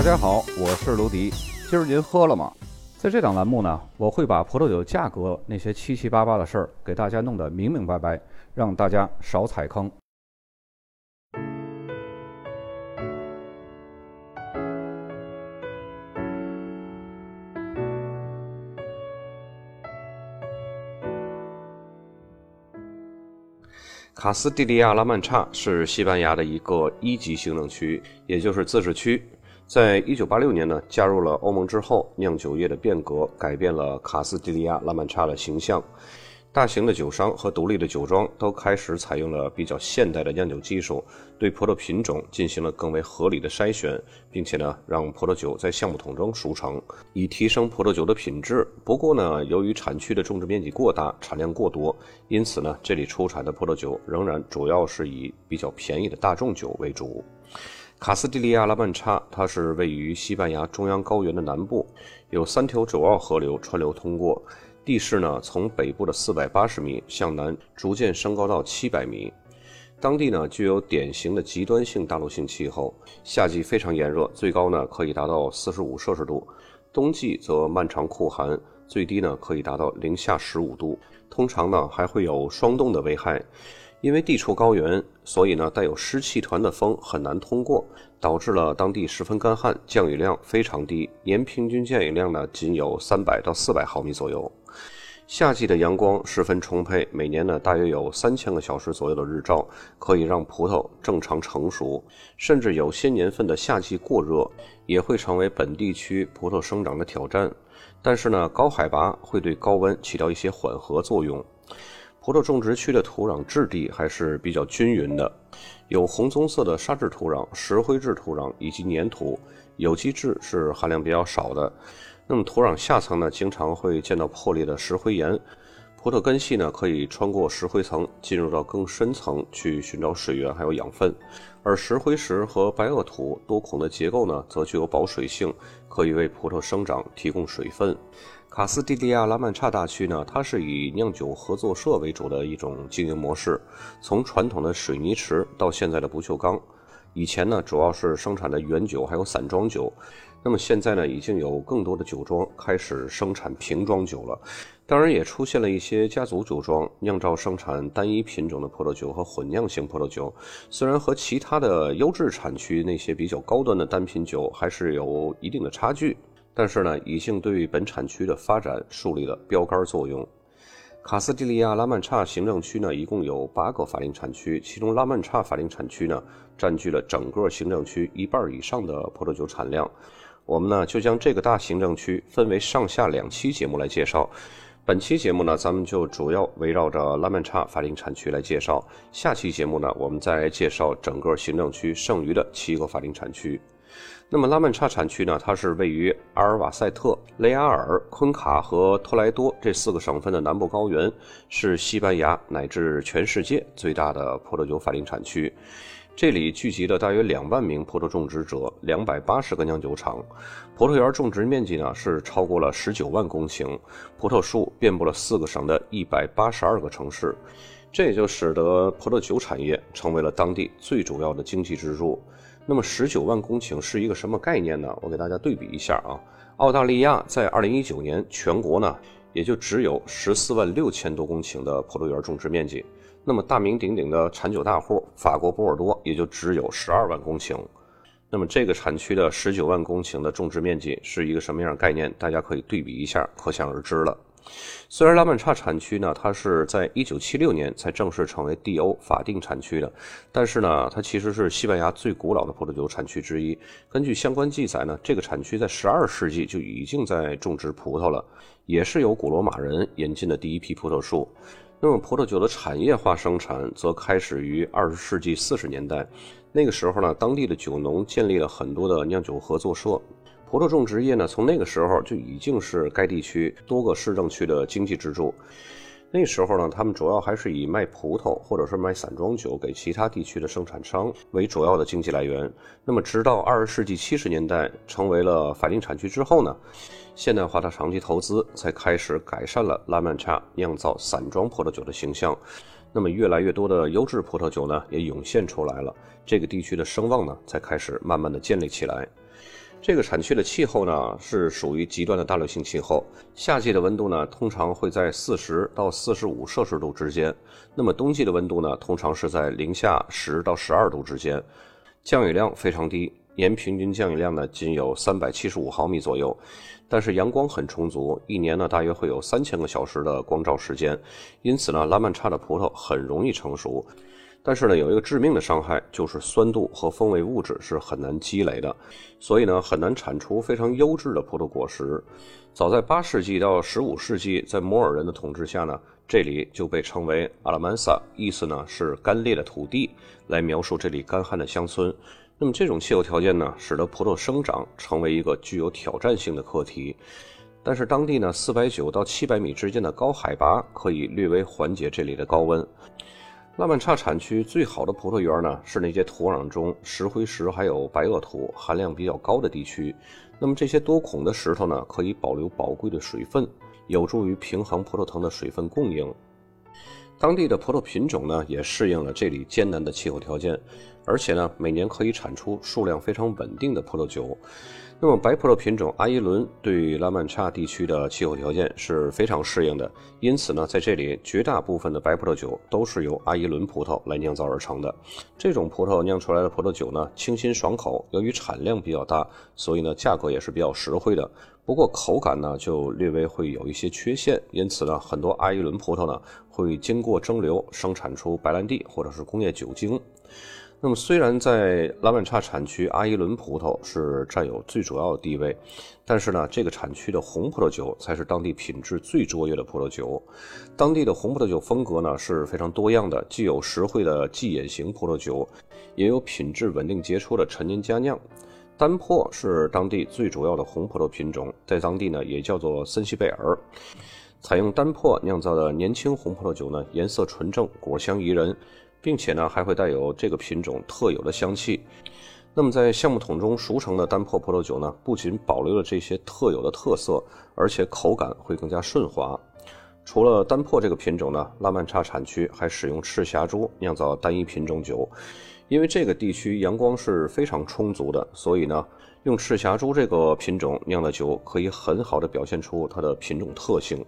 大家好，我是卢迪。今儿您喝了吗？在这档栏目呢，我会把葡萄酒价格那些七七八八的事儿给大家弄得明明白白，让大家少踩坑。卡斯蒂利亚拉曼查是西班牙的一个一级行政区，也就是自治区。在一九八六年呢，加入了欧盟之后，酿酒业的变革改变了卡斯蒂利亚拉曼查的形象。大型的酒商和独立的酒庄都开始采用了比较现代的酿酒技术，对葡萄品种进行了更为合理的筛选，并且呢，让葡萄酒在橡木桶中熟成，以提升葡萄酒的品质。不过呢，由于产区的种植面积过大，产量过多，因此呢，这里出产的葡萄酒仍然主要是以比较便宜的大众酒为主。卡斯蒂利亚拉曼查，它是位于西班牙中央高原的南部，有三条主要河流穿流通过，地势呢从北部的四百八十米向南逐渐升高到七百米。当地呢具有典型的极端性大陆性气候，夏季非常炎热，最高呢可以达到四十五摄氏度；冬季则漫长酷寒，最低呢可以达到零下十五度。通常呢还会有霜冻的危害。因为地处高原，所以呢带有湿气团的风很难通过，导致了当地十分干旱，降雨量非常低，年平均降雨量呢仅有三百到四百毫米左右。夏季的阳光十分充沛，每年呢大约有三千个小时左右的日照，可以让葡萄正常成熟。甚至有些年份的夏季过热，也会成为本地区葡萄生长的挑战。但是呢，高海拔会对高温起到一些缓和作用。葡萄种植区的土壤质地还是比较均匀的，有红棕色的沙质土壤、石灰质土壤以及粘土，有机质是含量比较少的。那么土壤下层呢，经常会见到破裂的石灰岩。葡萄根系呢，可以穿过石灰层，进入到更深层去寻找水源还有养分。而石灰石和白垩土多孔的结构呢，则具有保水性，可以为葡萄生长提供水分。卡斯蒂利亚拉曼查大区呢，它是以酿酒合作社为主的一种经营模式。从传统的水泥池到现在的不锈钢，以前呢主要是生产的原酒还有散装酒，那么现在呢已经有更多的酒庄开始生产瓶装酒了。当然也出现了一些家族酒庄酿造生产单一品种的葡萄酒和混酿型葡萄酒，虽然和其他的优质产区那些比较高端的单品酒还是有一定的差距。但是呢，已经对本产区的发展树立了标杆作用。卡斯蒂利亚拉曼查行政区呢，一共有八个法定产区，其中拉曼查法定产区呢，占据了整个行政区一半以上的葡萄酒产量。我们呢，就将这个大行政区分为上下两期节目来介绍。本期节目呢，咱们就主要围绕着拉曼查法定产区来介绍。下期节目呢，我们再介绍整个行政区剩余的七个法定产区。那么拉曼查产区呢？它是位于阿尔瓦塞特、雷阿尔、昆卡和托莱多这四个省份的南部高原，是西班牙乃至全世界最大的葡萄酒法定产区。这里聚集了大约两万名葡萄种植者，两百八十个酿酒厂，葡萄园种植面积呢是超过了十九万公顷，葡萄树遍布了四个省的一百八十二个城市，这也就使得葡萄酒产业成为了当地最主要的经济支柱。那么十九万公顷是一个什么概念呢？我给大家对比一下啊。澳大利亚在二零一九年全国呢也就只有十四万六千多公顷的葡萄园种植面积。那么大名鼎鼎的产酒大户法国波尔多也就只有十二万公顷。那么这个产区的十九万公顷的种植面积是一个什么样概念？大家可以对比一下，可想而知了。虽然拉曼查产区呢，它是在一九七六年才正式成为 D.O 法定产区的，但是呢，它其实是西班牙最古老的葡萄酒产区之一。根据相关记载呢，这个产区在十二世纪就已经在种植葡萄了，也是由古罗马人引进的第一批葡萄树。那么，葡萄酒的产业化生产则开始于二十世纪四十年代，那个时候呢，当地的酒农建立了很多的酿酒合作社。葡萄种植业呢，从那个时候就已经是该地区多个市政区的经济支柱。那时候呢，他们主要还是以卖葡萄或者是卖散装酒给其他地区的生产商为主要的经济来源。那么，直到二十世纪七十年代成为了法定产区之后呢，现代化的长期投资才开始改善了拉曼查酿造散装葡萄酒的形象。那么，越来越多的优质葡萄酒呢也涌现出来了，这个地区的声望呢才开始慢慢的建立起来。这个产区的气候呢是属于极端的大流性气候，夏季的温度呢通常会在四十到四十五摄氏度之间，那么冬季的温度呢通常是在零下十到十二度之间，降雨量非常低，年平均降雨量呢仅有三百七十五毫米左右，但是阳光很充足，一年呢大约会有三千个小时的光照时间，因此呢拉曼差的葡萄很容易成熟。但是呢，有一个致命的伤害，就是酸度和风味物质是很难积累的，所以呢，很难产出非常优质的葡萄果实。早在八世纪到十五世纪，在摩尔人的统治下呢，这里就被称为阿拉曼萨，意思呢是干裂的土地，来描述这里干旱的乡村。那么这种气候条件呢，使得葡萄生长成为一个具有挑战性的课题。但是当地呢，四百九到七百米之间的高海拔可以略微缓解这里的高温。拉曼差产区最好的葡萄园呢，是那些土壤中石灰石还有白垩土含量比较高的地区。那么这些多孔的石头呢，可以保留宝贵的水分，有助于平衡葡萄藤的水分供应。当地的葡萄品种呢，也适应了这里艰难的气候条件，而且呢，每年可以产出数量非常稳定的葡萄酒。那么白葡萄品种阿依伦对拉曼差地区的气候条件是非常适应的，因此呢，在这里绝大部分的白葡萄酒都是由阿依伦葡萄来酿造而成的。这种葡萄酿出来的葡萄酒呢，清新爽口，由于产量比较大，所以呢，价格也是比较实惠的。不过口感呢，就略微会有一些缺陷，因此呢，很多阿依伦葡萄呢，会经过蒸馏生产出白兰地或者是工业酒精。那么，虽然在拉曼差产区，阿依伦葡萄是占有最主要的地位，但是呢，这个产区的红葡萄酒才是当地品质最卓越的葡萄酒。当地的红葡萄酒风格呢是非常多样的，既有实惠的即饮型葡萄酒，也有品质稳定杰出的陈年佳酿。丹珀是当地最主要的红葡萄品种，在当地呢也叫做森西贝尔。采用丹珀酿造的年轻红葡萄酒呢，颜色纯正，果香宜人。并且呢，还会带有这个品种特有的香气。那么，在橡木桶中熟成的丹珀葡萄酒呢，不仅保留了这些特有的特色，而且口感会更加顺滑。除了丹珀这个品种呢，拉曼查产区还使用赤霞珠酿造单一品种酒。因为这个地区阳光是非常充足的，所以呢，用赤霞珠这个品种酿的酒可以很好的表现出它的品种特性。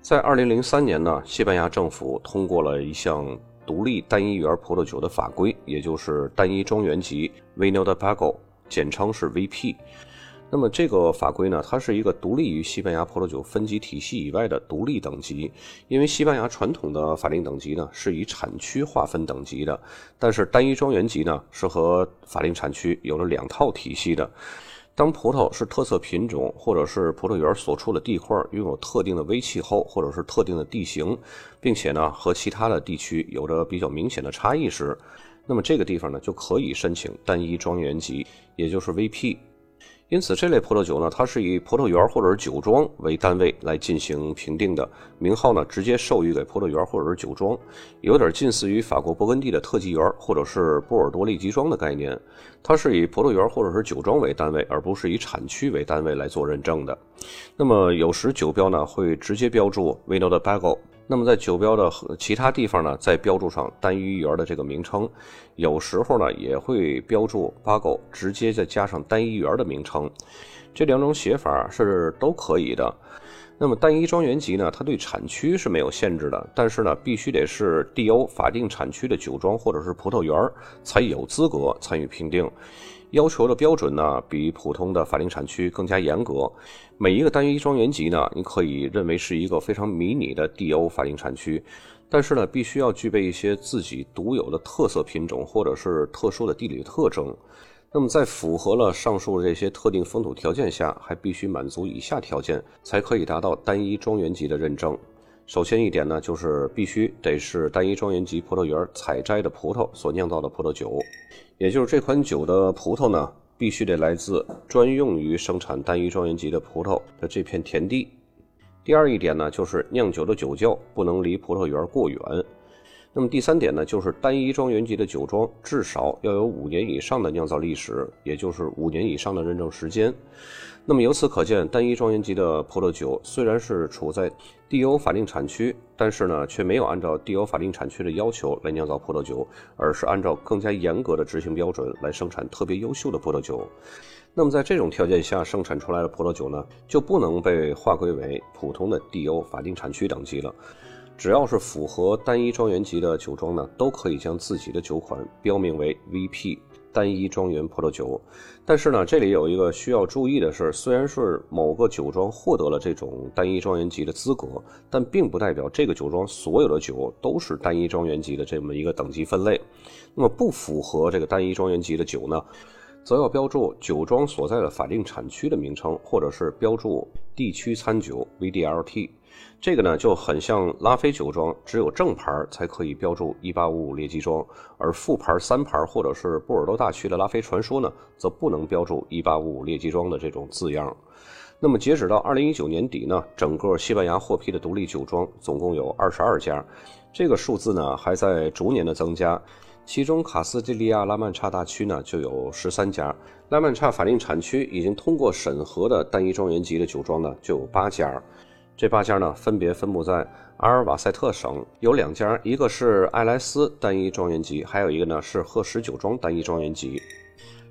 在2003年呢，西班牙政府通过了一项。独立单一园葡萄酒的法规，也就是单一庄园级 Vino de Pago，简称是 VP。那么这个法规呢，它是一个独立于西班牙葡萄酒分级体系以外的独立等级。因为西班牙传统的法定等级呢是以产区划分等级的，但是单一庄园级呢是和法定产区有了两套体系的。当葡萄是特色品种，或者是葡萄园所处的地块拥有特定的微气候，或者是特定的地形，并且呢和其他的地区有着比较明显的差异时，那么这个地方呢就可以申请单一庄园级，也就是 VP。因此，这类葡萄酒呢，它是以葡萄园或者是酒庄为单位来进行评定的，名号呢直接授予给葡萄园或者是酒庄，有点近似于法国勃艮第的特级园或者是波尔多利吉庄的概念。它是以葡萄园或者是酒庄为单位，而不是以产区为单位来做认证的。那么，有时酒标呢会直接标注 Vino de Bago。那么在酒标的其他地方呢，再标注上单一园的这个名称，有时候呢也会标注八狗，直接再加上单一园的名称，这两种写法是都可以的。那么单一庄园级呢，它对产区是没有限制的，但是呢，必须得是 DO 法定产区的酒庄或者是葡萄园才有资格参与评定。要求的标准呢，比普通的法定产区更加严格。每一个单一庄园级呢，你可以认为是一个非常迷你的 DO 法定产区，但是呢，必须要具备一些自己独有的特色品种或者是特殊的地理特征。那么，在符合了上述这些特定风土条件下，还必须满足以下条件，才可以达到单一庄园级的认证。首先一点呢，就是必须得是单一庄园级葡萄园采摘的葡萄所酿造的葡萄酒，也就是这款酒的葡萄呢，必须得来自专用于生产单一庄园级的葡萄的这片田地。第二一点呢，就是酿酒的酒窖不能离葡萄园过远。那么第三点呢，就是单一庄园级的酒庄至少要有五年以上的酿造历史，也就是五年以上的认证时间。那么由此可见，单一庄园级的葡萄酒虽然是处在 DO 法定产区，但是呢，却没有按照 DO 法定产区的要求来酿造葡萄酒，而是按照更加严格的执行标准来生产特别优秀的葡萄酒。那么在这种条件下生产出来的葡萄酒呢，就不能被划归为普通的 DO 法定产区等级了。只要是符合单一庄园级的酒庄呢，都可以将自己的酒款标明为 VP 单一庄园葡萄酒。但是呢，这里有一个需要注意的是，虽然是某个酒庄获得了这种单一庄园级的资格，但并不代表这个酒庄所有的酒都是单一庄园级的这么一个等级分类。那么不符合这个单一庄园级的酒呢，则要标注酒庄所在的法定产区的名称，或者是标注地区餐酒 VDLT。这个呢就很像拉菲酒庄，只有正牌才可以标注1855列级庄，而副牌、三牌或者是波尔多大区的拉菲传说呢，则不能标注1855列级庄的这种字样。那么截止到2019年底呢，整个西班牙获批的独立酒庄总共有22家，这个数字呢还在逐年的增加。其中卡斯蒂利亚拉曼查大区呢就有13家，拉曼查法定产区已经通过审核的单一庄园级的酒庄呢就有八家。这八家呢，分别分布在阿尔瓦塞特省，有两家，一个是艾莱斯单一庄园级，还有一个呢是赫什酒庄单一庄园级。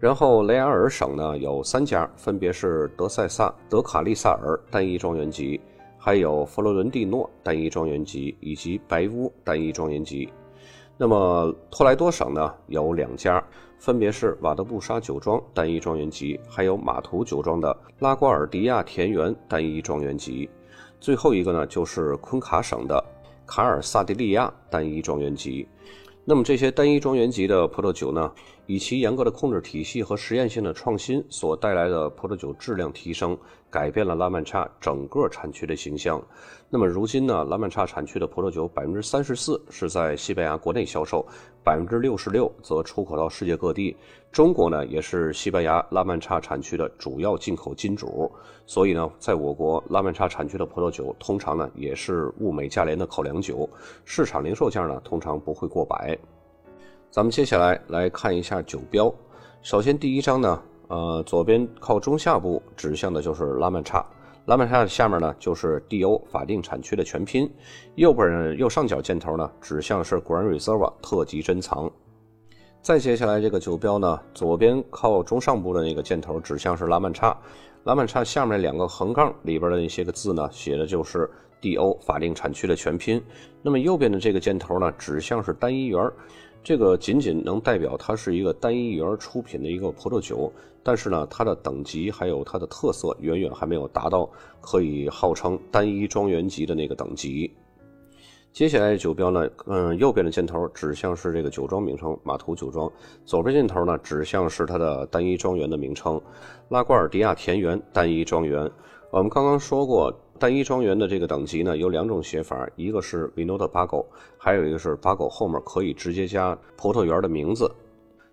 然后雷阿尔省呢有三家，分别是德塞萨、德卡利萨尔单一庄园级，还有佛罗伦蒂诺单一庄园级以及白乌单一庄园级。那么托莱多省呢有两家，分别是瓦德布沙酒庄单一庄园级，还有马图酒庄的拉瓜尔迪亚田园单一庄园级。最后一个呢，就是昆卡省的卡尔萨迪利亚单一庄园级。那么这些单一庄园级的葡萄酒呢，以其严格的控制体系和实验性的创新所带来的葡萄酒质量提升。改变了拉曼查整个产区的形象。那么如今呢，拉曼查产区的葡萄酒百分之三十四是在西班牙国内销售，百分之六十六则出口到世界各地。中国呢，也是西班牙拉曼查产区的主要进口金主。所以呢，在我国拉曼查产区的葡萄酒通常呢也是物美价廉的口粮酒，市场零售价呢通常不会过百。咱们接下来来看一下酒标。首先第一张呢。呃，左边靠中下部指向的就是拉曼叉，拉曼叉的下面呢就是 DO 法定产区的全拼，右边右上角箭头呢指向是 Grand Reserva 特级珍藏。再接下来这个酒标呢，左边靠中上部的那个箭头指向是拉曼叉，拉曼叉下面两个横杠里边的那些个字呢，写的就是 DO 法定产区的全拼。那么右边的这个箭头呢，指向是单一园。这个仅仅能代表它是一个单一园出品的一个葡萄酒，但是呢，它的等级还有它的特色远远还没有达到可以号称单一庄园级的那个等级。接下来酒标呢，嗯，右边的箭头指向是这个酒庄名称马图酒庄，左边箭头呢指向是它的单一庄园的名称拉瓜尔迪亚田园单一庄园。我们刚刚说过。单一庄园的这个等级呢，有两种写法，一个是 Vinod Bago，还有一个是 Bago 后面可以直接加葡萄园的名字。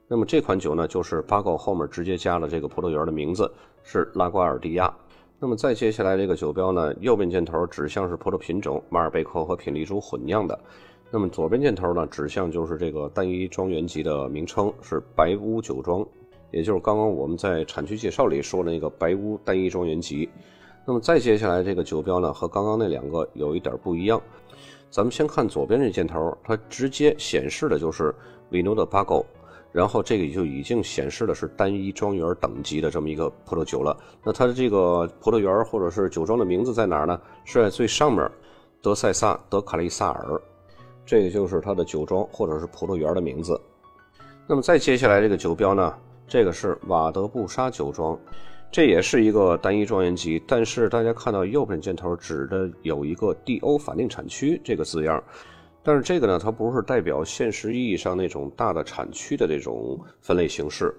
那么这款酒呢，就是 Bago 后面直接加了这个葡萄园的名字，是拉瓜尔迪亚。那么再接下来这个酒标呢，右边箭头指向是葡萄品种马尔贝克和品丽珠混酿的，那么左边箭头呢，指向就是这个单一庄园级的名称是白屋酒庄，也就是刚刚我们在产区介绍里说的那个白屋单一庄园级。那么再接下来这个酒标呢，和刚刚那两个有一点不一样。咱们先看左边这箭头，它直接显示的就是 Vino de Bago，然后这个就已经显示的是单一庄园等级的这么一个葡萄酒了。那它的这个葡萄园或者是酒庄的名字在哪儿呢？是在最上面，德塞萨德卡利萨尔，这个就是它的酒庄或者是葡萄园的名字。那么再接下来这个酒标呢，这个是瓦德布沙酒庄。这也是一个单一庄园级，但是大家看到右边箭头指的有一个 DO 法定产区这个字样，但是这个呢，它不是代表现实意义上那种大的产区的这种分类形式，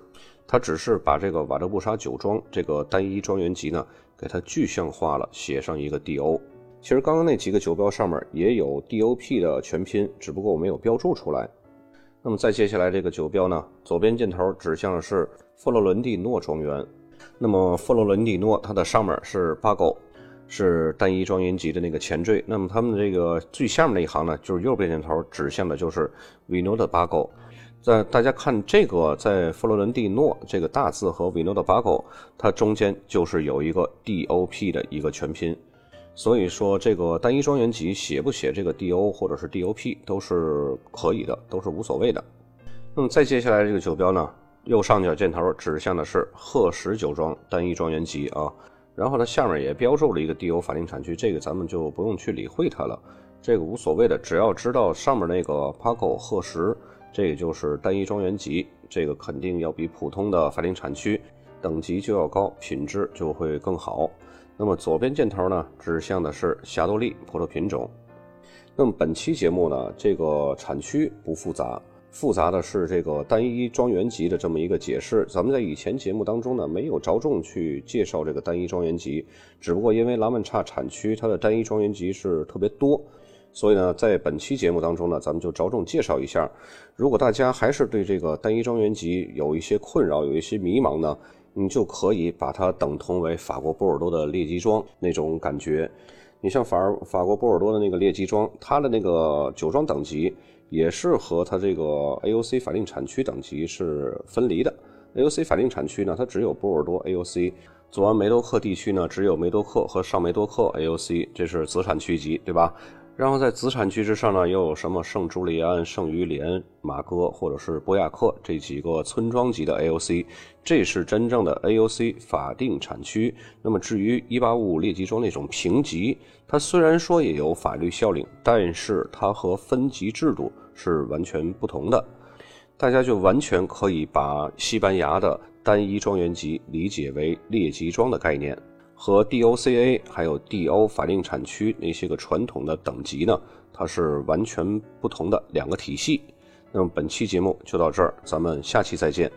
它只是把这个瓦德布沙酒庄这个单一庄园级呢，给它具象化了，写上一个 DO。其实刚刚那几个酒标上面也有 DOP 的全拼，只不过我没有标注出来。那么再接下来这个酒标呢，左边箭头指向的是佛罗伦蒂诺庄园。那么佛罗伦蒂诺，它的上面是八狗，是单一庄园级的那个前缀。那么它们这个最下面那一行呢，就是右边箭头指向的就是 Vino 的八狗。在大家看这个，在佛罗伦蒂诺这个大字和 Vino 的八狗，它中间就是有一个 DOP 的一个全拼。所以说这个单一庄园级写不写这个 DO 或者是 DOP 都是可以的，都是无所谓的。那么再接下来这个酒标呢？右上角箭头指向的是赫什酒庄单一庄园级啊。然后呢，下面也标注了一个 DO 法定产区，这个咱们就不用去理会它了，这个无所谓的，只要知道上面那个 Paco 赫什，这个就是单一庄园级，这个肯定要比普通的法定产区等级就要高，品质就会更好。那么左边箭头呢，指向的是霞多丽葡萄品种。那么本期节目呢，这个产区不复杂。复杂的是这个单一庄园级的这么一个解释，咱们在以前节目当中呢没有着重去介绍这个单一庄园级，只不过因为拉曼差产区它的单一庄园级是特别多，所以呢在本期节目当中呢咱们就着重介绍一下。如果大家还是对这个单一庄园级有一些困扰、有一些迷茫呢，你就可以把它等同为法国波尔多的列级庄那种感觉。你像法法国波尔多的那个列级庄，它的那个酒庄等级。也是和它这个 AOC 法定产区等级是分离的。AOC 法定产区呢，它只有波尔多 AOC；左岸梅多克地区呢，只有梅多克和上梅多克 AOC，这是子产区级，对吧？然后在子产区之上呢，又有什么圣朱利安、圣于连、马哥或者是波亚克这几个村庄级的 AOC，这是真正的 AOC 法定产区。那么至于1855列级庄那种评级，它虽然说也有法律效力，但是它和分级制度是完全不同的。大家就完全可以把西班牙的单一庄园级理解为列级庄的概念。和 DOCA 还有 DO 法定产区那些个传统的等级呢，它是完全不同的两个体系。那么本期节目就到这儿，咱们下期再见。